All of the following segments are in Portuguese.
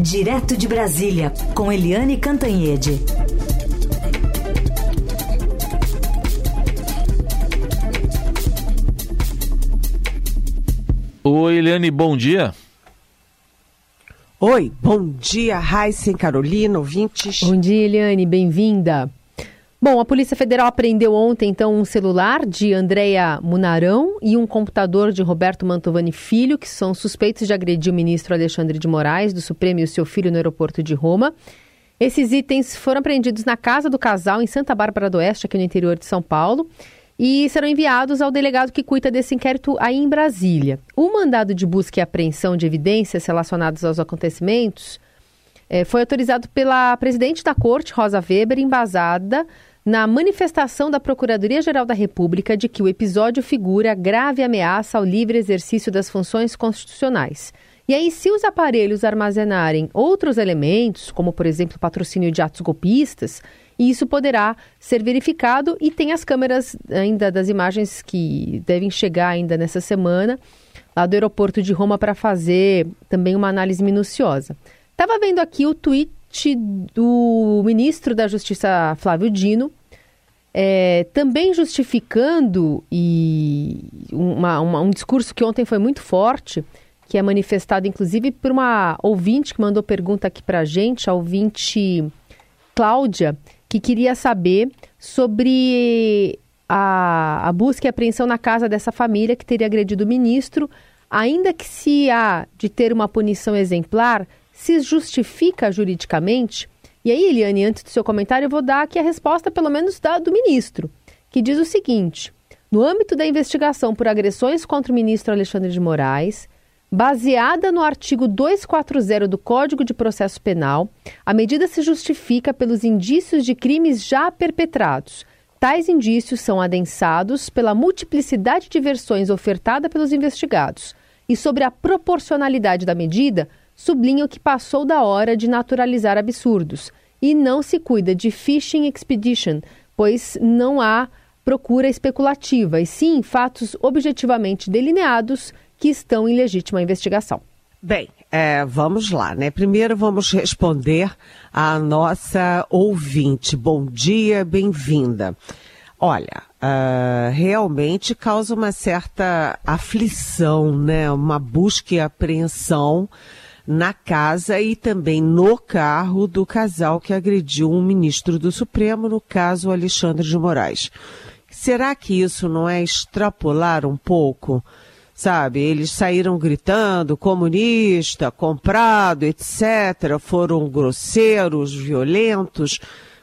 Direto de Brasília, com Eliane Cantanhede. Oi, Eliane, bom dia. Oi, bom dia, Raíssa Carolina, ouvintes. Bom dia, Eliane, bem-vinda. Bom, a Polícia Federal apreendeu ontem, então, um celular de Andréia Munarão e um computador de Roberto Mantovani Filho, que são suspeitos de agredir o ministro Alexandre de Moraes, do Supremo, e o seu filho no aeroporto de Roma. Esses itens foram apreendidos na casa do casal, em Santa Bárbara do Oeste, aqui no interior de São Paulo, e serão enviados ao delegado que cuida desse inquérito aí em Brasília. O mandado de busca e apreensão de evidências relacionadas aos acontecimentos eh, foi autorizado pela presidente da corte, Rosa Weber, embasada na manifestação da Procuradoria-Geral da República de que o episódio figura grave ameaça ao livre exercício das funções constitucionais. E aí, se os aparelhos armazenarem outros elementos, como por exemplo patrocínio de atos golpistas, isso poderá ser verificado e tem as câmeras ainda das imagens que devem chegar ainda nessa semana lá do aeroporto de Roma para fazer também uma análise minuciosa. Estava vendo aqui o tweet do ministro da Justiça Flávio Dino, é, também justificando e uma, uma, um discurso que ontem foi muito forte, que é manifestado inclusive por uma ouvinte que mandou pergunta aqui para a gente, a ouvinte Cláudia, que queria saber sobre a, a busca e apreensão na casa dessa família que teria agredido o ministro, ainda que se há de ter uma punição exemplar, se justifica juridicamente? E aí, Eliane, antes do seu comentário, eu vou dar aqui a resposta, pelo menos, da, do ministro, que diz o seguinte: no âmbito da investigação por agressões contra o ministro Alexandre de Moraes, baseada no artigo 240 do Código de Processo Penal, a medida se justifica pelos indícios de crimes já perpetrados. Tais indícios são adensados pela multiplicidade de versões ofertada pelos investigados e sobre a proporcionalidade da medida, sublinham que passou da hora de naturalizar absurdos e não se cuida de fishing expedition, pois não há procura especulativa, e sim fatos objetivamente delineados que estão em legítima investigação. Bem, é, vamos lá, né? Primeiro vamos responder à nossa ouvinte. Bom dia, bem-vinda. Olha, uh, realmente causa uma certa aflição, né? Uma busca e apreensão na casa e também no carro do casal que agrediu um ministro do Supremo, no caso Alexandre de Moraes. Será que isso não é extrapolar um pouco? Sabe, eles saíram gritando comunista, comprado, etc. Foram grosseiros, violentos,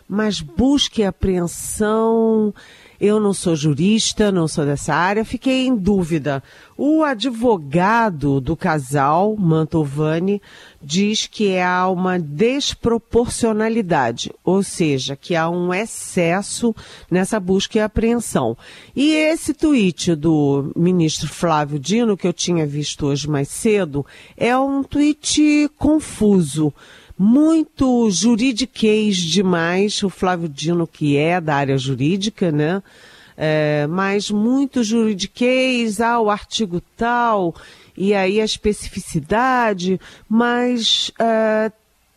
mas busque apreensão eu não sou jurista, não sou dessa área, fiquei em dúvida. O advogado do casal, Mantovani, diz que há uma desproporcionalidade, ou seja, que há um excesso nessa busca e apreensão. E esse tweet do ministro Flávio Dino, que eu tinha visto hoje mais cedo, é um tweet confuso muito juridiquês demais, o Flávio Dino, que é da área jurídica, né? É, mas muito juridiquês, ah, o artigo tal, e aí a especificidade, mas uh,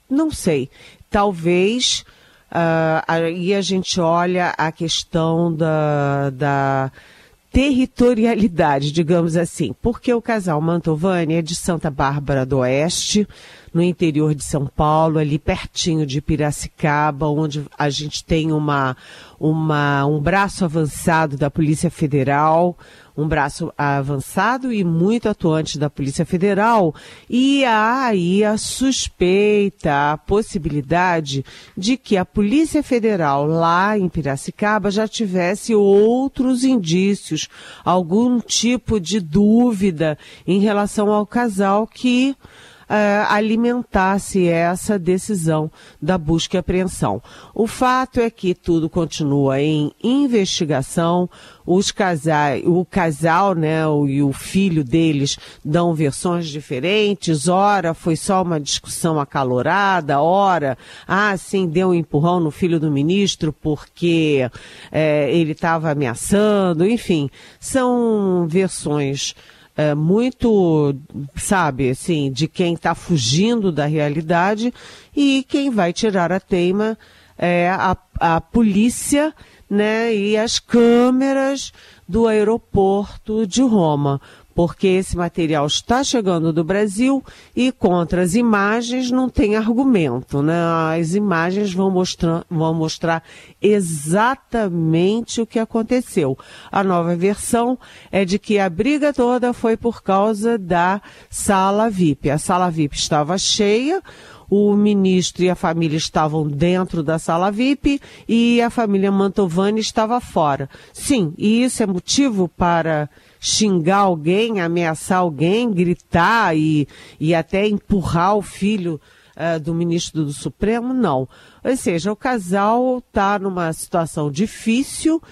não sei, talvez uh, aí a gente olha a questão da, da territorialidade, digamos assim, porque o casal Mantovani é de Santa Bárbara do Oeste, no interior de São Paulo, ali pertinho de Piracicaba, onde a gente tem uma, uma, um braço avançado da Polícia Federal, um braço avançado e muito atuante da Polícia Federal, e há aí a suspeita, a possibilidade de que a Polícia Federal lá em Piracicaba já tivesse outros indícios, algum tipo de dúvida em relação ao casal que alimentasse essa decisão da busca e apreensão. O fato é que tudo continua em investigação. Os casais, o casal, né, e o filho deles dão versões diferentes. Ora, foi só uma discussão acalorada. Ora, ah, sim, deu um empurrão no filho do ministro porque é, ele estava ameaçando. Enfim, são versões é, muito, sabe, assim, de quem está fugindo da realidade e quem vai tirar a teima é a, a polícia né, e as câmeras do aeroporto de Roma, porque esse material está chegando do Brasil e contra as imagens não tem argumento, né? As imagens vão mostrar, vão mostrar exatamente o que aconteceu. A nova versão é de que a briga toda foi por causa da sala VIP. A sala VIP estava cheia, o ministro e a família estavam dentro da sala VIP e a família Mantovani estava fora. Sim, e isso é motivo para xingar alguém, ameaçar alguém, gritar e, e até empurrar o filho uh, do ministro do Supremo? Não. Ou seja, o casal está numa situação difícil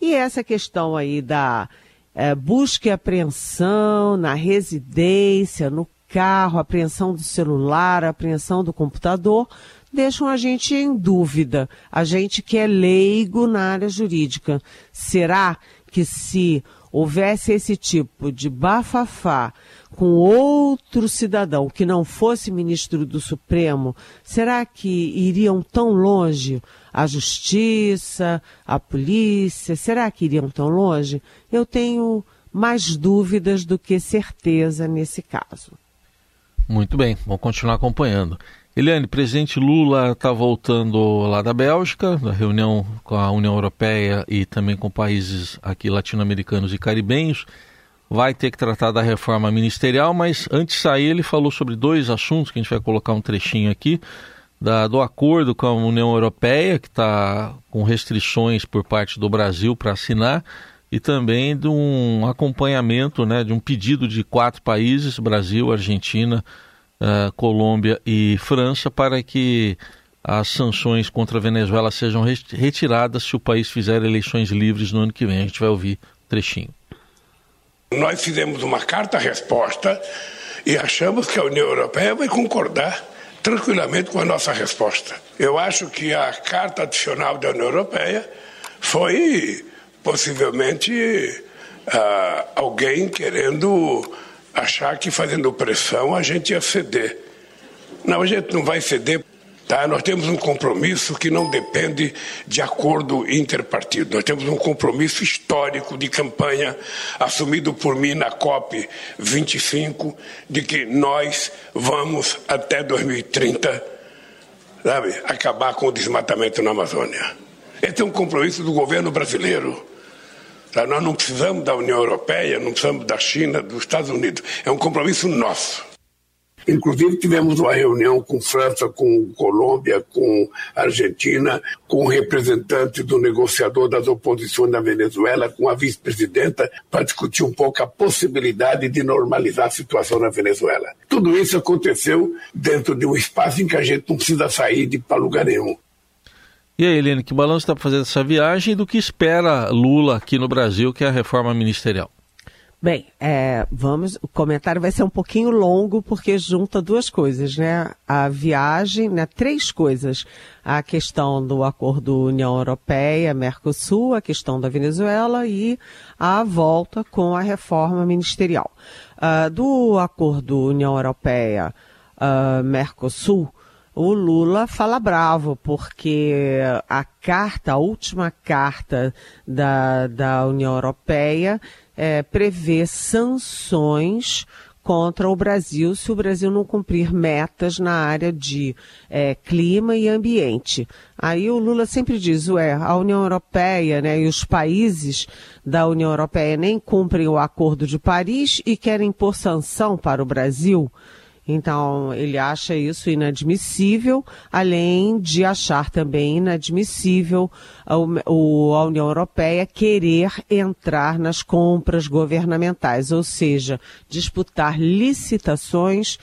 e essa questão aí da uh, busca e apreensão na residência, no carro, apreensão do celular, apreensão do computador, deixam a gente em dúvida. A gente que é leigo na área jurídica. Será que se houvesse esse tipo de bafafá com outro cidadão que não fosse ministro do Supremo, será que iriam tão longe? A justiça, a polícia, será que iriam tão longe? Eu tenho mais dúvidas do que certeza nesse caso. Muito bem, vamos continuar acompanhando. Eliane, presidente Lula está voltando lá da Bélgica, da reunião com a União Europeia e também com países aqui latino-americanos e caribenhos. Vai ter que tratar da reforma ministerial, mas antes de sair ele falou sobre dois assuntos que a gente vai colocar um trechinho aqui. Da, do acordo com a União Europeia, que está com restrições por parte do Brasil para assinar, e também de um acompanhamento, né, de um pedido de quatro países, Brasil, Argentina, uh, Colômbia e França, para que as sanções contra a Venezuela sejam retiradas se o país fizer eleições livres no ano que vem. A gente vai ouvir um trechinho. Nós fizemos uma carta-resposta e achamos que a União Europeia vai concordar tranquilamente com a nossa resposta. Eu acho que a carta adicional da União Europeia foi possivelmente uh, alguém querendo achar que fazendo pressão a gente ia ceder. Não, a gente não vai ceder. Tá? Nós temos um compromisso que não depende de acordo interpartido. Nós temos um compromisso histórico de campanha assumido por mim na COP 25 de que nós vamos até 2030 sabe, acabar com o desmatamento na Amazônia. Esse é um compromisso do governo brasileiro. Tá? Nós não precisamos da União Europeia, não precisamos da China, dos Estados Unidos. É um compromisso nosso. Inclusive tivemos uma reunião com França, com Colômbia, com Argentina, com o representante do negociador das oposições na Venezuela, com a vice-presidenta, para discutir um pouco a possibilidade de normalizar a situação na Venezuela. Tudo isso aconteceu dentro de um espaço em que a gente não precisa sair de para lugar nenhum. E aí, Helene, que balanço está fazendo essa viagem e do que espera Lula aqui no Brasil, que é a reforma ministerial? Bem, é, vamos. O comentário vai ser um pouquinho longo porque junta duas coisas, né? A viagem, né? Três coisas: a questão do acordo União Europeia, Mercosul, a questão da Venezuela e a volta com a reforma ministerial. Uh, do acordo União Europeia, uh, Mercosul, o Lula fala bravo, porque a carta, a última carta da, da União Europeia, é, prevê sanções contra o Brasil se o Brasil não cumprir metas na área de é, clima e ambiente. Aí o Lula sempre diz, ué, a União Europeia né, e os países da União Europeia nem cumprem o Acordo de Paris e querem pôr sanção para o Brasil. Então, ele acha isso inadmissível, além de achar também inadmissível a, a União Europeia querer entrar nas compras governamentais, ou seja, disputar licitações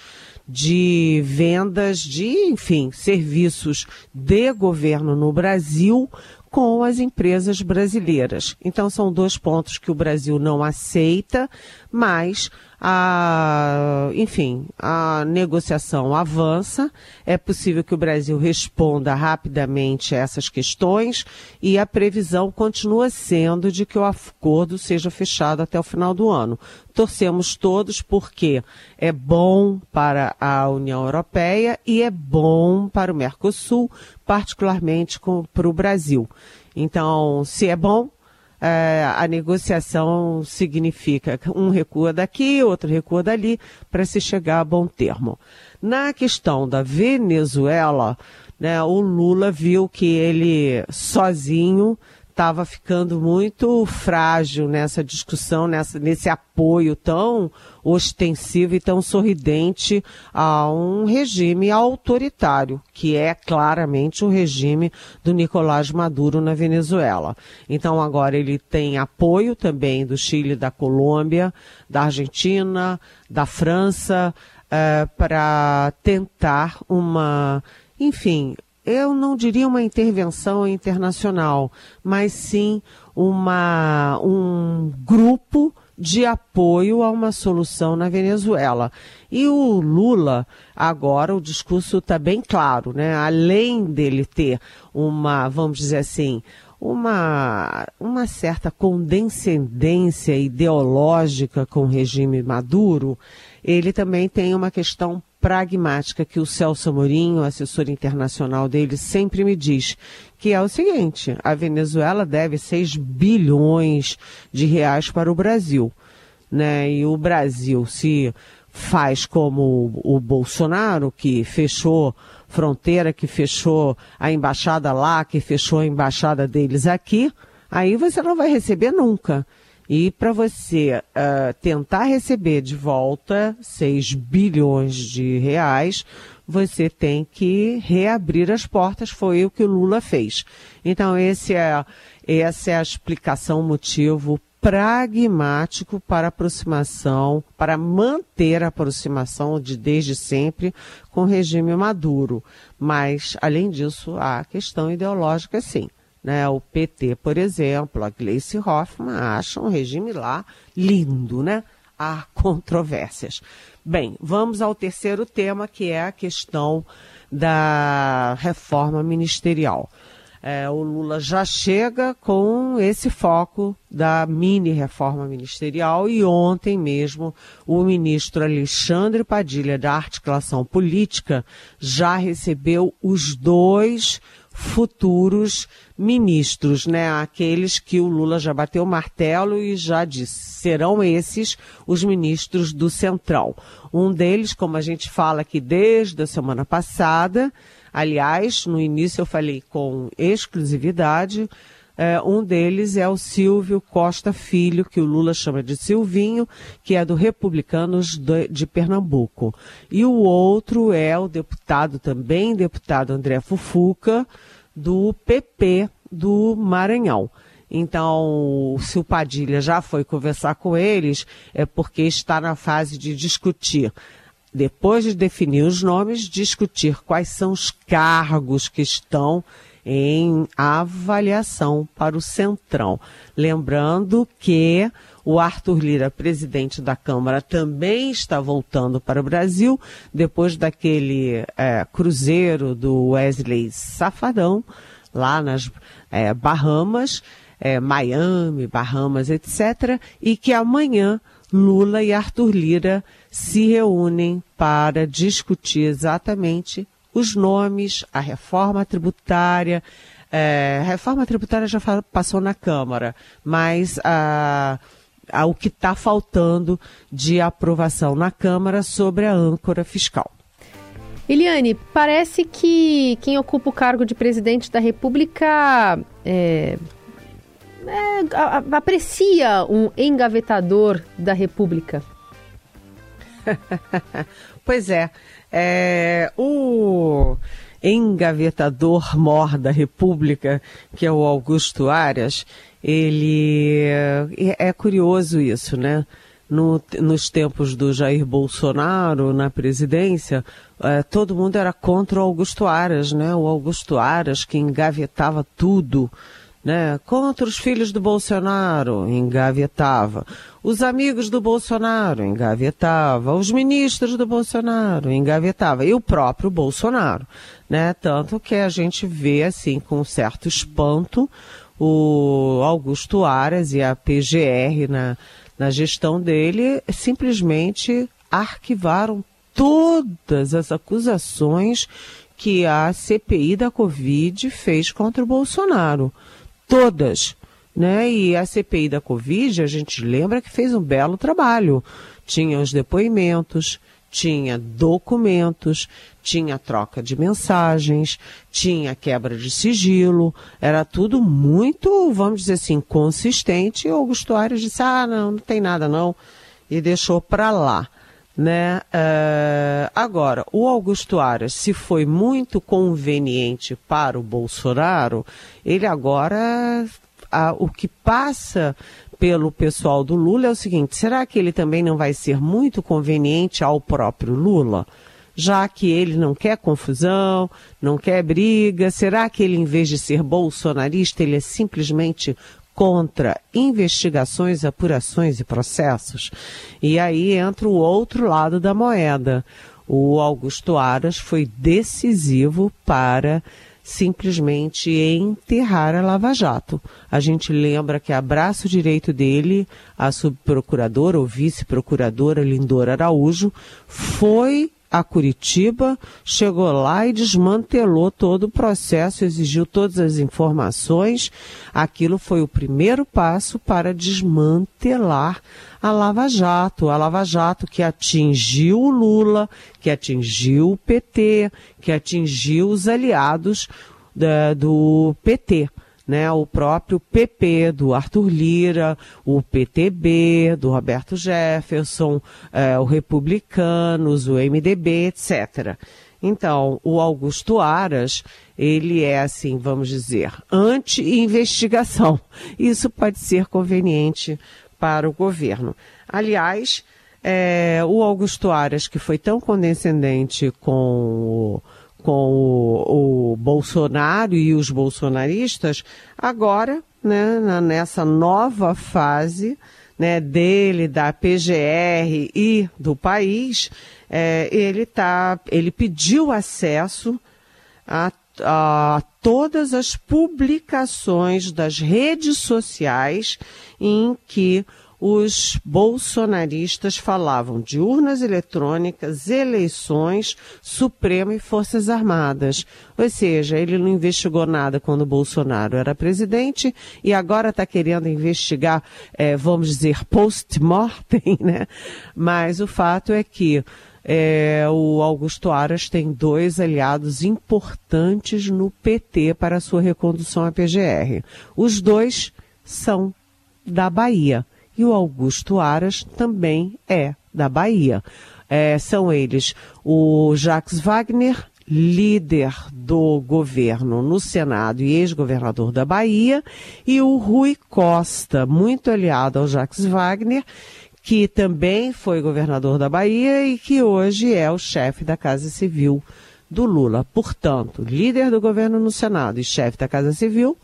de vendas de, enfim, serviços de governo no Brasil com as empresas brasileiras. Então, são dois pontos que o Brasil não aceita, mas a, enfim, a negociação avança. É possível que o Brasil responda rapidamente a essas questões e a previsão continua sendo de que o acordo seja fechado até o final do ano. Torcemos todos porque é bom para a União Europeia e é bom para o Mercosul, particularmente para o Brasil. Então, se é bom, é, a negociação significa um recua daqui, outro recua dali, para se chegar a bom termo. Na questão da Venezuela, né, o Lula viu que ele sozinho estava ficando muito frágil nessa discussão, nessa, nesse apoio tão ostensivo e tão sorridente a um regime autoritário, que é claramente o regime do Nicolás Maduro na Venezuela. Então agora ele tem apoio também do Chile, da Colômbia, da Argentina, da França, uh, para tentar uma, enfim, eu não diria uma intervenção internacional, mas sim uma, um grupo de apoio a uma solução na Venezuela. E o Lula, agora o discurso está bem claro, né? Além dele ter uma, vamos dizer assim, uma, uma certa condescendência ideológica com o regime Maduro, ele também tem uma questão pragmática que o Celso Amorim, o assessor internacional dele, sempre me diz, que é o seguinte, a Venezuela deve 6 bilhões de reais para o Brasil. Né? E o Brasil, se faz como o Bolsonaro, que fechou fronteira, que fechou a embaixada lá, que fechou a embaixada deles aqui, aí você não vai receber nunca. E para você uh, tentar receber de volta 6 bilhões de reais, você tem que reabrir as portas, foi o que o Lula fez. Então, esse é, essa é a explicação, motivo pragmático para aproximação, para manter a aproximação de desde sempre com o regime Maduro. Mas, além disso, a questão ideológica, sim. Né? O PT, por exemplo, a Gleice Hoffmann acham o regime lá lindo, né? Há controvérsias. Bem, vamos ao terceiro tema, que é a questão da reforma ministerial. É, o Lula já chega com esse foco da mini reforma ministerial e ontem mesmo o ministro Alexandre Padilha da Articulação Política já recebeu os dois futuros ministros, né? Aqueles que o Lula já bateu o martelo e já disse, serão esses os ministros do Centrão. Um deles, como a gente fala aqui desde a semana passada, aliás, no início eu falei com exclusividade, é, um deles é o Silvio Costa Filho, que o Lula chama de Silvinho, que é do Republicanos de, de Pernambuco. E o outro é o deputado, também deputado André Fufuca, do PP do Maranhão. Então, se o Padilha já foi conversar com eles, é porque está na fase de discutir. Depois de definir os nomes, discutir quais são os cargos que estão em avaliação para o Centrão. Lembrando que o Arthur Lira, presidente da Câmara, também está voltando para o Brasil, depois daquele é, cruzeiro do Wesley Safadão, lá nas é, Bahamas, é, Miami, Bahamas, etc., e que amanhã Lula e Arthur Lira se reúnem para discutir exatamente os nomes, a reforma tributária. É, a reforma tributária já passou na Câmara, mas a, a, o que está faltando de aprovação na Câmara sobre a âncora fiscal. Eliane, parece que quem ocupa o cargo de presidente da República é, é, a, aprecia um engavetador da República. pois é, é, o engavetador mor da República, que é o Augusto Aras, ele é, é curioso isso, né? No, nos tempos do Jair Bolsonaro na presidência, é, todo mundo era contra o Augusto Aras, né? O Augusto Aras que engavetava tudo né? Contra os filhos do Bolsonaro, engavetava. Os amigos do Bolsonaro, engavetava. Os ministros do Bolsonaro, engavetava. E o próprio Bolsonaro, né? Tanto que a gente vê, assim, com certo espanto, o Augusto Aras e a PGR na, na gestão dele simplesmente arquivaram todas as acusações que a CPI da Covid fez contra o Bolsonaro todas. Né? E a CPI da Covid, a gente lembra que fez um belo trabalho. Tinha os depoimentos, tinha documentos, tinha troca de mensagens, tinha quebra de sigilo, era tudo muito, vamos dizer assim, consistente. E o Augusto Aires disse: ah, não, não tem nada não, e deixou para lá. Né? Uh, agora, o Augusto Aras, se foi muito conveniente para o Bolsonaro, ele agora, o que passa pelo pessoal do Lula é o seguinte: será que ele também não vai ser muito conveniente ao próprio Lula? Já que ele não quer confusão, não quer briga, será que ele, em vez de ser bolsonarista, ele é simplesmente contra investigações, apurações e processos. E aí entra o outro lado da moeda. O Augusto Aras foi decisivo para simplesmente enterrar a Lava Jato. A gente lembra que a braço direito dele, a subprocuradora ou vice-procuradora Lindora Araújo, foi a Curitiba, chegou lá e desmantelou todo o processo, exigiu todas as informações. Aquilo foi o primeiro passo para desmantelar a Lava Jato, a Lava Jato que atingiu o Lula, que atingiu o PT, que atingiu os aliados da, do PT né, o próprio PP do Arthur Lira, o PTB do Roberto Jefferson, é, o Republicanos, o MDB, etc. Então, o Augusto Aras, ele é assim, vamos dizer, anti-investigação. Isso pode ser conveniente para o governo. Aliás, é, o Augusto Aras, que foi tão condescendente com o com o, o Bolsonaro e os bolsonaristas, agora, né, nessa nova fase né, dele, da PGR e do país, é, ele, tá, ele pediu acesso a, a todas as publicações das redes sociais em que os bolsonaristas falavam de urnas eletrônicas, eleições, Supremo e Forças Armadas. Ou seja, ele não investigou nada quando Bolsonaro era presidente e agora está querendo investigar, é, vamos dizer, post-mortem, né? Mas o fato é que é, o Augusto Aras tem dois aliados importantes no PT para sua recondução à PGR. Os dois são da Bahia e o Augusto Aras também é da Bahia. É, são eles o Jacques Wagner, líder do governo no Senado e ex-governador da Bahia, e o Rui Costa, muito aliado ao Jacques Wagner, que também foi governador da Bahia e que hoje é o chefe da Casa Civil do Lula. Portanto, líder do governo no Senado e chefe da Casa Civil,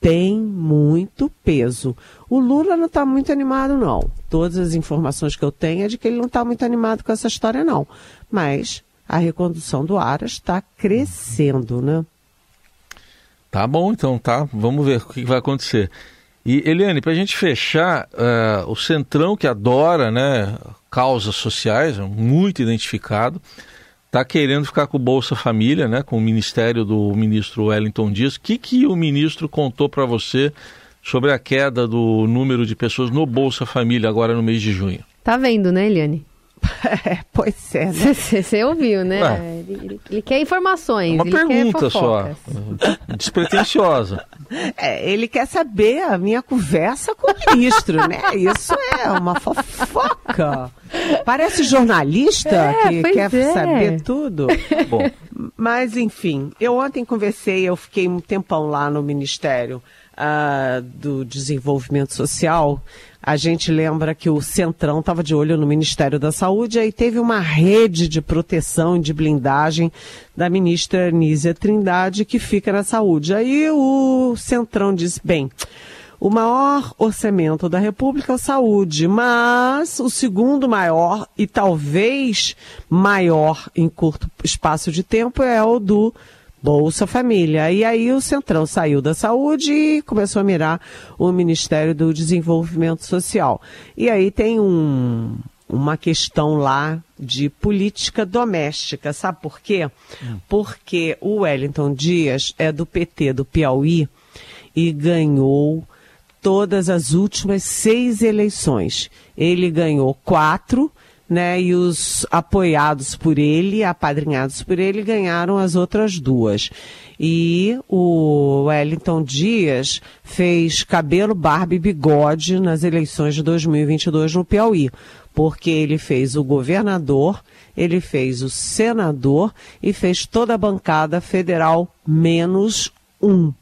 tem muito peso. O Lula não está muito animado, não. Todas as informações que eu tenho é de que ele não está muito animado com essa história, não. Mas a recondução do Aras está crescendo, né? Tá bom, então, tá. Vamos ver o que vai acontecer. E, Eliane, para a gente fechar, uh, o Centrão, que adora né, causas sociais, muito identificado, está querendo ficar com o Bolsa Família, né, com o ministério do ministro Wellington Dias. O que, que o ministro contou para você sobre a queda do número de pessoas no Bolsa Família agora no mês de junho? Tá vendo, né, Eliane? É, pois é. Você né? ouviu, né? Ele, ele, ele, quer informações. Uma pergunta só, despretensiosa. É, ele quer saber a minha conversa com o ministro, né? Isso é uma fofoca. Parece jornalista é, que quer é. saber tudo. Bom, mas enfim, eu ontem conversei, eu fiquei um tempão lá no ministério uh, do Desenvolvimento Social, a gente lembra que o Centrão estava de olho no Ministério da Saúde, aí teve uma rede de proteção e de blindagem da ministra Nízia Trindade que fica na saúde. Aí o Centrão disse, bem, o maior orçamento da República é a saúde, mas o segundo maior e talvez maior em curto espaço de tempo é o do Bolsa Família. E aí o Centrão saiu da saúde e começou a mirar o Ministério do Desenvolvimento Social. E aí tem um, uma questão lá de política doméstica. Sabe por quê? Hum. Porque o Wellington Dias é do PT do Piauí e ganhou todas as últimas seis eleições. Ele ganhou quatro, né? E os apoiados por ele, apadrinhados por ele, ganharam as outras duas. E o Wellington Dias fez cabelo, barba e bigode nas eleições de 2022 no Piauí, porque ele fez o governador, ele fez o senador e fez toda a bancada federal menos um.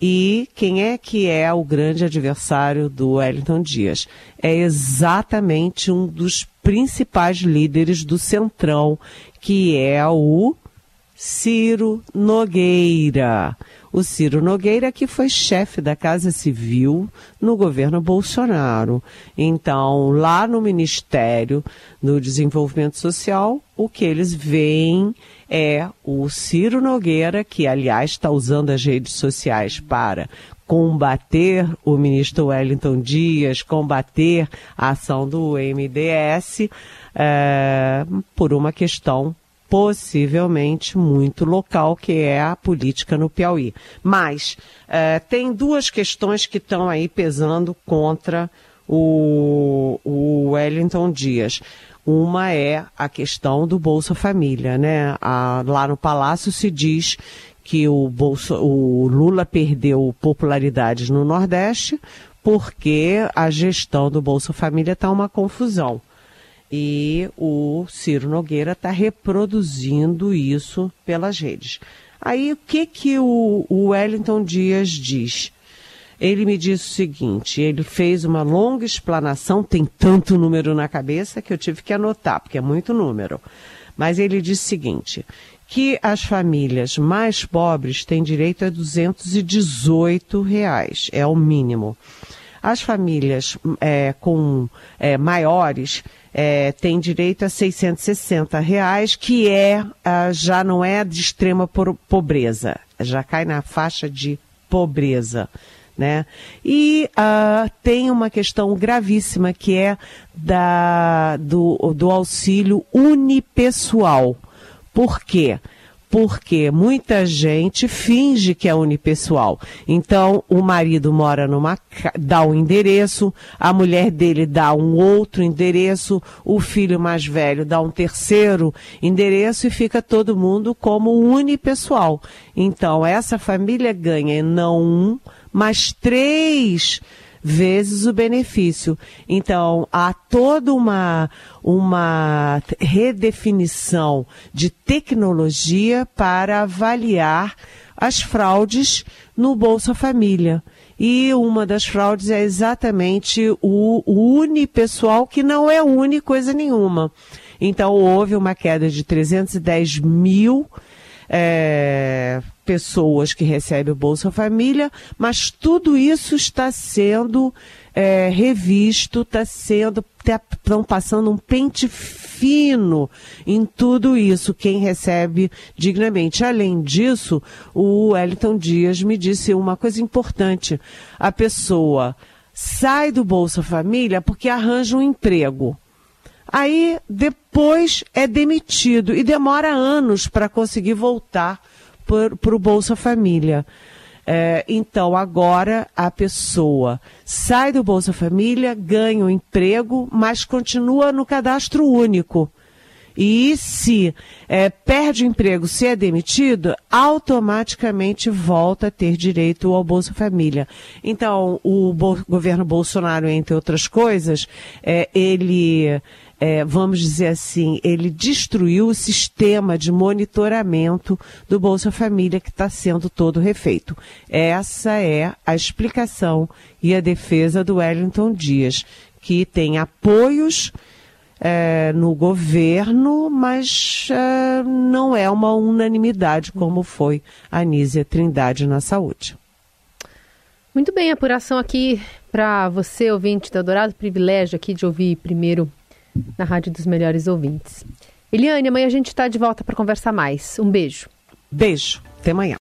E quem é que é o grande adversário do Wellington Dias? É exatamente um dos principais líderes do Centrão, que é o Ciro Nogueira. O Ciro Nogueira que foi chefe da Casa Civil no governo Bolsonaro. Então, lá no Ministério do Desenvolvimento Social, o que eles veem é o Ciro Nogueira, que aliás está usando as redes sociais para combater o ministro Wellington Dias, combater a ação do MDS, é, por uma questão possivelmente muito local, que é a política no Piauí. Mas é, tem duas questões que estão aí pesando contra o, o Wellington Dias. Uma é a questão do Bolsa Família, né? A, lá no Palácio se diz que o, Bolsa, o Lula perdeu popularidade no Nordeste porque a gestão do Bolsa Família está uma confusão. E o Ciro Nogueira está reproduzindo isso pelas redes. Aí o que, que o, Wellington Dias diz? Ele me disse o seguinte: ele fez uma longa explanação, tem tanto número na cabeça que eu tive que anotar, porque é muito número. Mas ele disse o seguinte: que as famílias mais pobres têm direito a 218 reais, é o mínimo. As famílias é, com é, maiores é, têm direito a 660 reais, que é já não é de extrema pobreza, já cai na faixa de pobreza né? E uh, tem uma questão gravíssima que é da, do, do auxílio unipessoal. Por quê? porque muita gente finge que é unipessoal. Então, o marido mora numa dá um endereço, a mulher dele dá um outro endereço, o filho mais velho dá um terceiro endereço e fica todo mundo como unipessoal. Então, essa família ganha não um, mas três vezes o benefício. Então, há toda uma, uma redefinição de tecnologia para avaliar as fraudes no Bolsa Família. E uma das fraudes é exatamente o, unipessoal, que não é uni coisa nenhuma. Então, houve uma queda de 310 mil é, pessoas que recebem o Bolsa Família, mas tudo isso está sendo é, revisto, está sendo, estão tá, passando um pente fino em tudo isso, quem recebe dignamente. Além disso, o Wellington Dias me disse uma coisa importante. A pessoa sai do Bolsa Família porque arranja um emprego. Aí depois é demitido e demora anos para conseguir voltar para o Bolsa Família. É, então agora a pessoa sai do Bolsa Família, ganha um emprego, mas continua no cadastro único. E se é, perde o emprego, se é demitido, automaticamente volta a ter direito ao Bolsa Família. Então, o Bo governo Bolsonaro, entre outras coisas, é, ele é, vamos dizer assim, ele destruiu o sistema de monitoramento do Bolsa Família que está sendo todo refeito. Essa é a explicação e a defesa do Wellington Dias, que tem apoios é, no governo, mas é, não é uma unanimidade como foi a Nízia Trindade na saúde. Muito bem, apuração aqui para você, ouvinte da Dourado, privilégio aqui de ouvir primeiro na Rádio dos Melhores Ouvintes. Eliane, amanhã a gente está de volta para conversar mais. Um beijo. Beijo. Até amanhã.